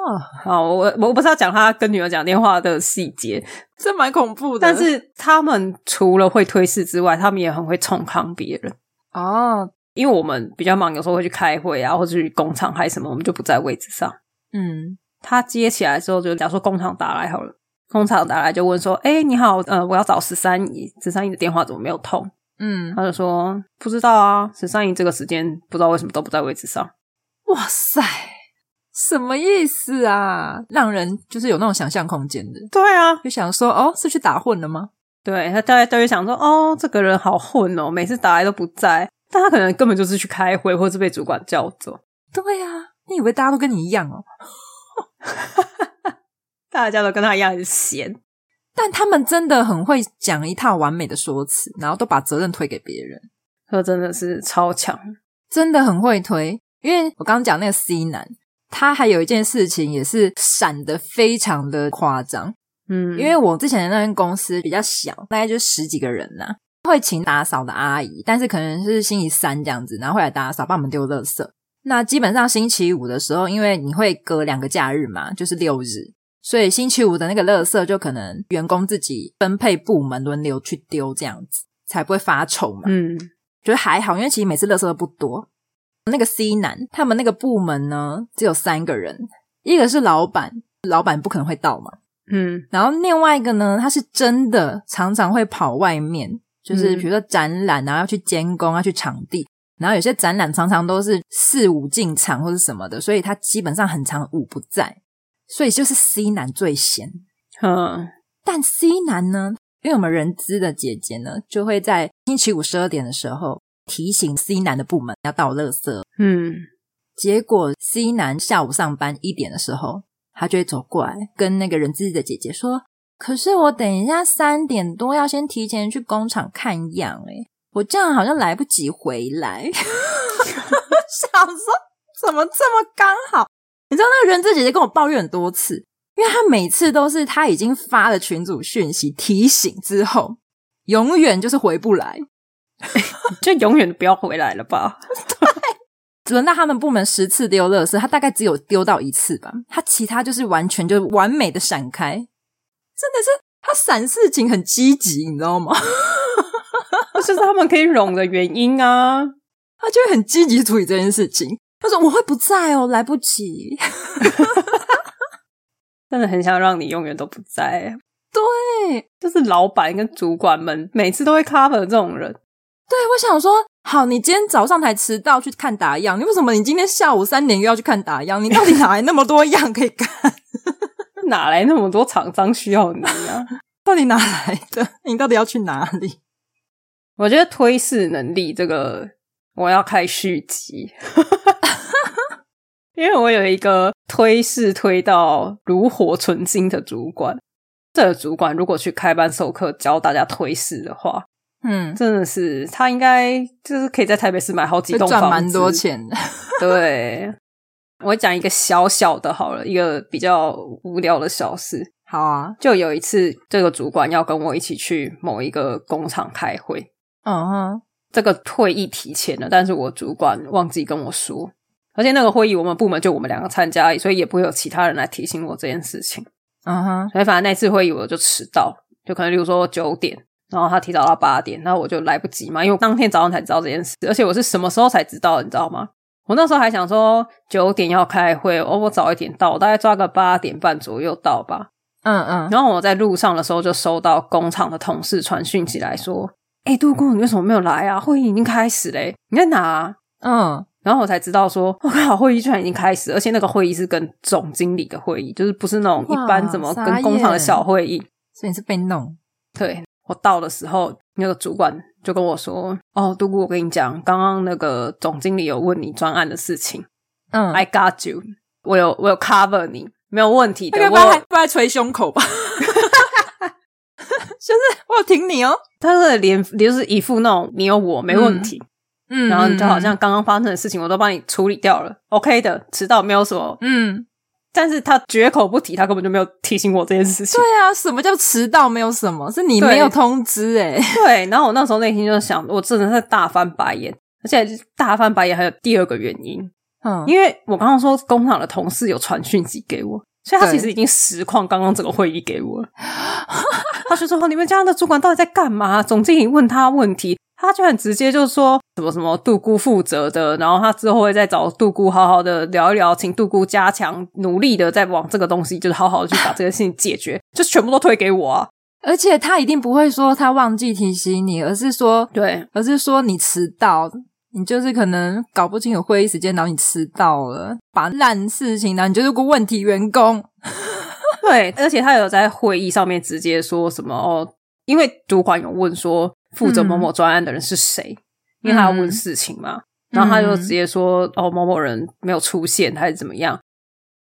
哦！好，我我不是要讲他跟女儿讲电话的细节，这蛮恐怖的。但是他们除了会推事之外，他们也很会冲康别人哦。Oh. 因为我们比较忙，有时候会去开会啊，或者去工厂还是什么，我们就不在位置上。嗯，他接起来之后，就假如说工厂打来好了，工厂打来就问说：“哎，你好，呃，我要找十三姨，十三姨的电话怎么没有通？”嗯，他就说：“不知道啊，十三姨这个时间不知道为什么都不在位置上。”哇塞，什么意思啊？让人就是有那种想象空间的。对啊，就想说哦，是去打混了吗？对，他大概都会想说：“哦，这个人好混哦，每次打来都不在。”但他可能根本就是去开会，或是被主管叫走。对呀、啊，你以为大家都跟你一样哦？大家都跟他一样很闲，但他们真的很会讲一套完美的说辞，然后都把责任推给别人。他真的是超强，真的很会推。因为我刚刚讲那个 C 男，他还有一件事情也是闪的非常的夸张。嗯，因为我之前的那间公司比较小，大概就十几个人呐、啊。会请打扫的阿姨，但是可能是星期三这样子，然后会来打扫，帮我们丢垃圾。那基本上星期五的时候，因为你会隔两个假日嘛，就是六日，所以星期五的那个垃圾就可能员工自己分配部门轮流去丢，这样子才不会发臭嘛。嗯，觉得还好，因为其实每次垃圾都不多。那个 C 男他们那个部门呢，只有三个人，一个是老板，老板不可能会到嘛。嗯，然后另外一个呢，他是真的常常会跑外面。就是比如说展览，然后要去监工，要去场地，然后有些展览常常都是四五进场或者什么的，所以他基本上很常五不在，所以就是 C 男最闲。嗯，但 C 男呢，因为我们人资的姐姐呢，就会在星期五十二点的时候提醒 C 男的部门要倒垃圾。嗯，结果 C 男下午上班一点的时候，他就会走过来跟那个人资的姐姐说。可是我等一下三点多要先提前去工厂看样，诶我这样好像来不及回来。想说怎么这么刚好？你知道那个人自己就跟我抱怨很多次，因为她每次都是她已经发了群组讯息提醒之后，永远就是回不来，就永远不要回来了吧？对，轮到他们部门十次丢垃圾，他大概只有丢到一次吧，他其他就是完全就完美的闪开。真的是他闪事情很积极，你知道吗？这 就是他们可以融的原因啊！他就会很积极处理这件事情。他说：“我会不在哦，来不及。”真的很想让你永远都不在。对，就是老板跟主管们每次都会 cover 这种人。对，我想说，好，你今天早上才迟到去看打样，你为什么你今天下午三点又要去看打样？你到底哪来那么多样可以看？哪来那么多厂商需要你啊？到底哪来的？你到底要去哪里？我觉得推事能力这个，我要开续集，因为我有一个推事推到炉火纯青的主管。这个主管如果去开班授课教大家推事的话，嗯，真的是他应该就是可以在台北市买好几栋房子，赚蛮多钱的。对。我讲一个小小的，好了，一个比较无聊的小事。好啊，就有一次，这个主管要跟我一起去某一个工厂开会。嗯哼，这个会议提前了，但是我主管忘记跟我说。而且那个会议我们部门就我们两个参加所以也不会有其他人来提醒我这件事情。嗯哼，所以反正那次会议我就迟到，就可能例如说九点，然后他提早到八点，然后我就来不及嘛，因为我当天早上才知道这件事，而且我是什么时候才知道，你知道吗？我那时候还想说九点要开会，哦，我早一点到，我大概抓个八点半左右到吧。嗯嗯，然后我在路上的时候就收到工厂的同事传讯息来说：“哎，杜工，你为什么没有来啊？会议已经开始嘞，你在哪啊？”嗯，然后我才知道说，我靠，会议居然已经开始，而且那个会议是跟总经理的会议，就是不是那种一般怎么跟工厂的小会议。所以你是被弄。对，我到的时候，那个主管就跟我说：“哦，杜姑，我跟你讲，刚刚那个总经理有问你专案的事情。嗯，I got you，我有我有 cover 你。”没有问题的，不该不爱捶胸口吧？就是我有挺你哦。他的脸就是一副那种你有我没问题，嗯，然后就好像刚刚发生的事情我都帮你处理掉了，嗯，OK 的，迟到没有什么，嗯。但是他绝口不提，他根本就没有提醒我这件事情。对啊，什么叫迟到？没有什么，是你没有通知哎。对，然后我那时候内心就想，我真的是大翻白眼，而且大翻白眼还有第二个原因。嗯，因为我刚刚说工厂的同事有传讯息给我，所以他其实已经实况刚刚整个会议给我了。他就说：“你们家的主管到底在干嘛？”总经理问他问题，他就很直接就说什么什么杜姑负责的，然后他之后会再找杜姑好好的聊一聊，请杜姑加强努力的再往这个东西，就是好好的去把这个事情解决，就全部都推给我啊！而且他一定不会说他忘记提醒你，而是说对，而是说你迟到。你就是可能搞不清楚会议时间，然后你迟到了，把烂事情，然后你就是个问题员工。对，而且他有在会议上面直接说什么哦，因为主管有问说负责某某专案的人是谁，嗯、因为他要问事情嘛，嗯、然后他就直接说哦，某某人没有出现还是怎么样。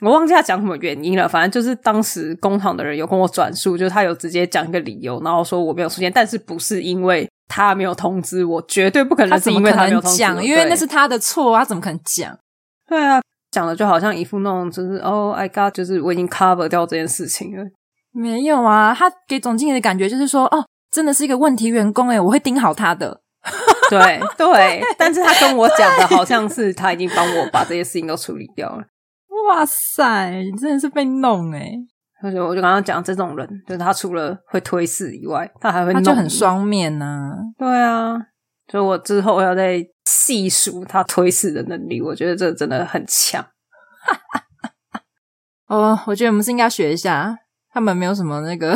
我忘记他讲什么原因了，反正就是当时工厂的人有跟我转述，就是他有直接讲一个理由，然后说我没有出现，但是不是因为他没有通知我，绝对不可能是因为他没有通知，讲，因为那是他的错，他怎么可能讲？对啊，讲的就好像一副那种就是哦，I got，就是我已经 cover 掉这件事情了。没有啊，他给总经理的感觉就是说，哦，真的是一个问题员工诶，我会盯好他的。对对，但是他跟我讲的好像是他已经帮我把这些事情都处理掉了。哇塞，你真的是被弄诶，而且我就刚刚讲这种人，就是他除了会推事以外，他还会弄，他就很双面呐、啊。对啊，所以我之后要再细数他推事的能力，我觉得这真的很强。哦，我觉得我们是应该学一下，他们没有什么那个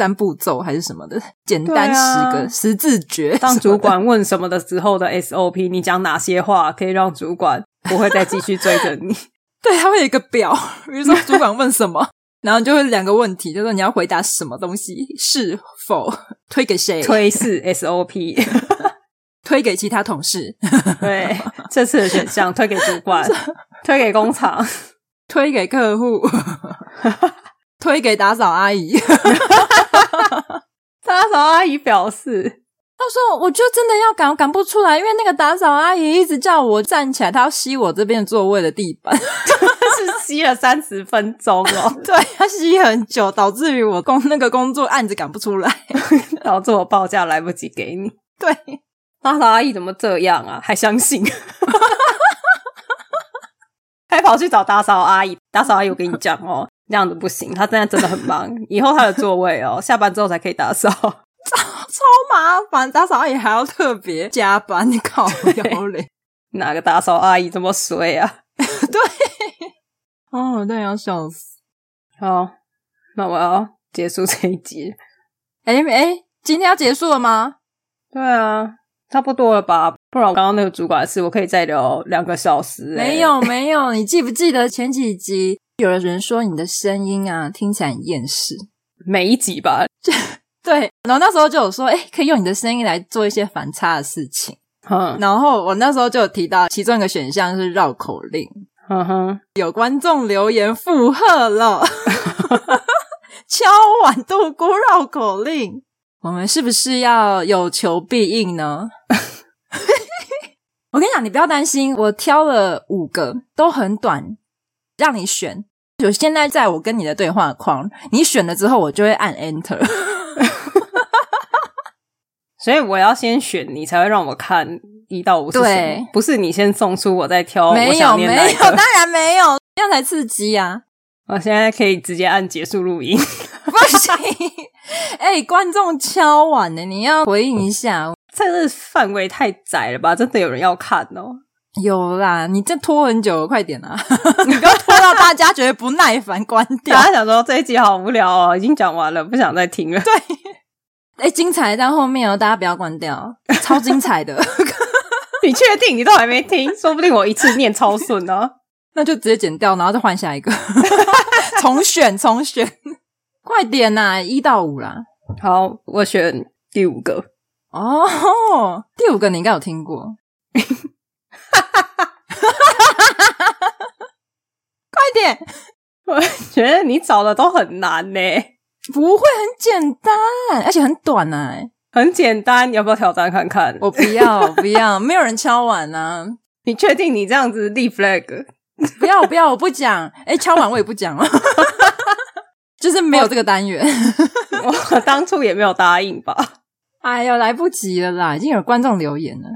三步骤还是什么的，简单十个、啊、十字诀。当主管问什么的时候的 SOP，你讲哪些话可以让主管不会再继续追着你？对，他会有一个表，比如说主管问什么，然后就会两个问题，就是说你要回答什么东西，是否推给谁？推是 SOP，推给其他同事。对，这次的选项推给主管，推给工厂，推给客户，推给打扫阿姨。打扫阿姨表示。他说：“我就真的要赶，赶不出来，因为那个打扫阿姨一直叫我站起来，她要吸我这边座位的地板，是吸了三十分钟哦。对，她吸很久，导致于我工那个工作案子赶不出来，导致我报价来不及给你。对，打扫阿姨怎么这样啊？还相信？还跑去找打扫阿姨？打扫阿姨，我跟你讲哦，这样子不行，他现在真的很忙，以后他的座位哦，下班之后才可以打扫。”超超麻烦，打扫阿姨还要特别加班，你靠腰嘞？哪个打扫阿姨这么衰啊？对，哦，对，要笑死。好，那我要结束这一集。哎哎，今天要结束了吗？对啊，差不多了吧？不然我刚刚那个主管的事，我可以再聊两个小时。没有没有，你记不记得前几集有人说你的声音啊，听起来很厌世？每一集吧。对，然后那时候就有说，诶，可以用你的声音来做一些反差的事情。嗯，然后我那时候就有提到，其中一个选项是绕口令。嗯哼，有观众留言附和了，敲碗杜姑绕口令，我们是不是要有求必应呢？我跟你讲，你不要担心，我挑了五个，都很短，让你选。就现在在我跟你的对话框，你选了之后，我就会按 Enter。所以我要先选你，才会让我看一到五是什么？对，不是你先送出，我再挑。没有没有，当然没有，这样才刺激啊！我现在可以直接按结束录音。不行，哎、欸，观众敲碗呢，你要回应一下。这个范围太窄了吧？真的有人要看哦？有啦，你这拖很久了，快点啊！你不要拖到大家觉得不耐烦，关掉。大家想说这一集好无聊哦，已经讲完了，不想再听了。对，哎、欸，精彩在后面哦，大家不要关掉，超精彩的。你确定？你都还没听？说不定我一次念超顺呢，那就直接剪掉，然后再换下一个，重选，重选。快点呐，一到五啦。好，我选第五个。哦，第五个你应该有听过。快点！我觉得你找的都很难呢。不会很简单，而且很短呢、啊。很简单，你要不要挑战看看？我不要，我不要，没有人敲碗啊。你确定你这样子立 flag？不要，不要，我不讲。哎，敲碗我也不讲了，就是没有这个单元。我，我当初也没有答应吧？哎呦，来不及了啦，已经有观众留言了。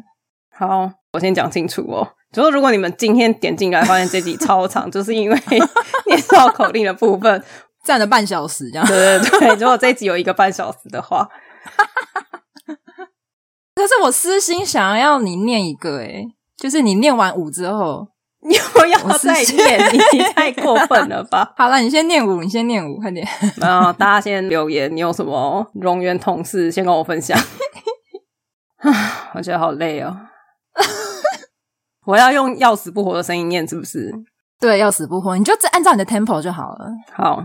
好，我先讲清楚哦。就是如果你们今天点进来发现这集超长，就是因为念绕口令的部分占了半小时，这样。对对对，如果这集有一个半小时的话，可是我私心想要你念一个，诶就是你念完五之后，你又要再念，你太过分了吧？好了，你先念五，你先念五，快点。然后大家先留言，你有什么荣源同事先跟我分享。我觉得好累哦。我要用要死不活的声音念，是不是？对，要死不活，你就只按照你的 tempo 就好了。好，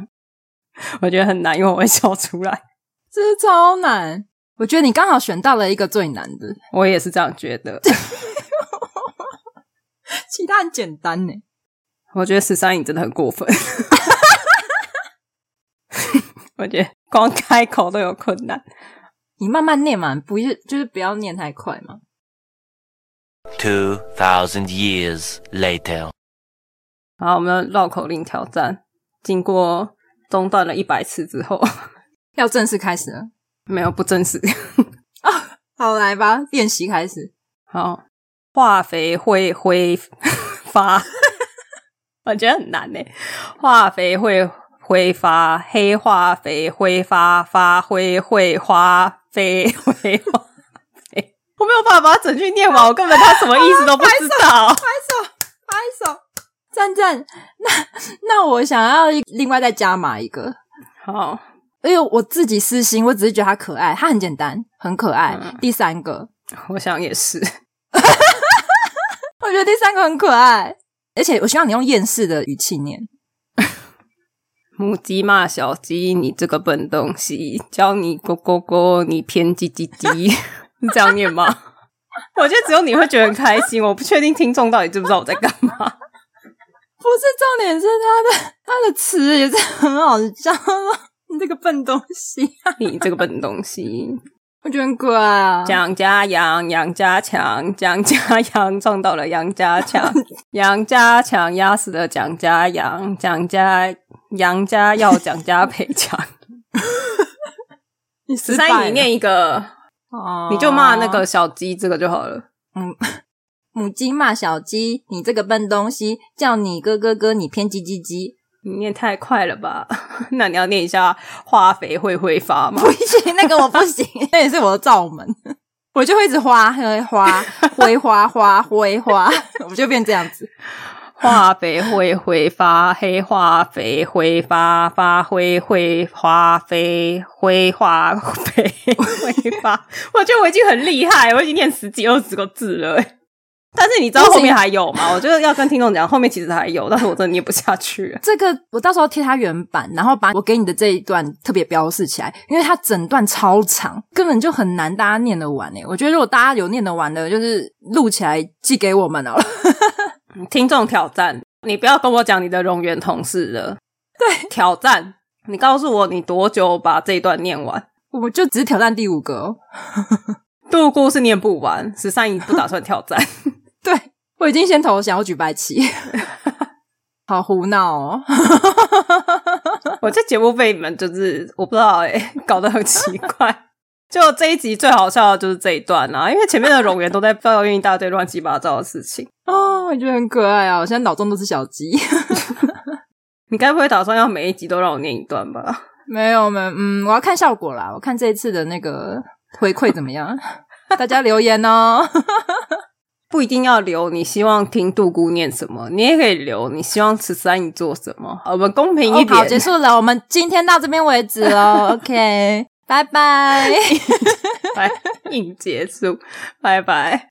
我觉得很难，因为我会笑出来，这是超难。我觉得你刚好选到了一个最难的，我也是这样觉得。其他很简单呢。我觉得十三姨真的很过分。我觉得光开口都有困难。你慢慢念嘛，不是就是不要念太快嘛。Two thousand years later，好，我们绕口令挑战，经过中断了一百次之后，要正式开始了。没有，不正式 啊。好，来吧，练习开始。好，化肥会挥发，我觉得很难呢。化肥会挥发，黑化肥挥发，发灰会花飞挥发。我没有办法把它整句念完，我根本他什么意思都不知道。拍手，拍手，赞赞。那那我想要另外再加码一个。好，哎呦，我自己私心，我只是觉得它可爱，它很简单，很可爱。嗯、第三个，我想也是。我觉得第三个很可爱，而且我希望你用厌世的语气念。母鸡骂小鸡，你这个笨东西，叫你咕咕咕，你偏叽叽叽。你这样念吗？我觉得只有你会觉得很开心，我不确定听众到底知不知道我在干嘛。不是，重点是他的他的词也是很好笑。你这个笨东西，你这个笨东西，我觉得很可爱啊。蒋家杨，杨家强，蒋家杨撞到了杨家强，杨家强压死了蒋家杨，蒋家杨家要蒋家赔偿。你十三，你念一个。哦，你就骂那个小鸡，这个就好了。嗯，母鸡骂小鸡，你这个笨东西，叫你哥哥哥，你偏叽叽叽。你念太快了吧？那你要念一下化肥会挥发吗？不行，那个我不行，那也是我的罩门，我就会一直花花花挥花花挥花，我就变这样子。化肥会挥发，黑化肥挥发，发灰会花飞，灰化肥挥发。我觉得我已经很厉害，我已经念十几二十个字了。但是你知道后面还有吗？我觉得要跟听众讲，后面其实还有，但是我真的念不下去。这个我到时候贴它原版，然后把我给你的这一段特别标示起来，因为它整段超长，根本就很难大家念得完诶。我觉得如果大家有念得完的，就是录起来寄给我们好了。听众挑战，你不要跟我讲你的荣源同事了。对，挑战，你告诉我你多久把这一段念完？我就只挑战第五个哦。杜姑是念不完，十三姨不打算挑战。对，我已经先投降，我举白旗。好胡闹哦！我这节目被你们就是我不知道哎，搞得很奇怪。就这一集最好笑的就是这一段啊，因为前面的冗员都在抱怨一大堆乱七八糟的事情 哦，我觉得很可爱啊！我现在脑中都是小鸡。你该不会打算要每一集都让我念一段吧？没有，没有，嗯，我要看效果啦。我看这一次的那个回馈怎么样？大家留言哦。不一定要留，你希望听杜姑念什么？你也可以留，你希望十三姨做什么？我们公平一点。哦、好，结束了，我们今天到这边为止哦。OK，拜拜，拜，硬结束，拜拜。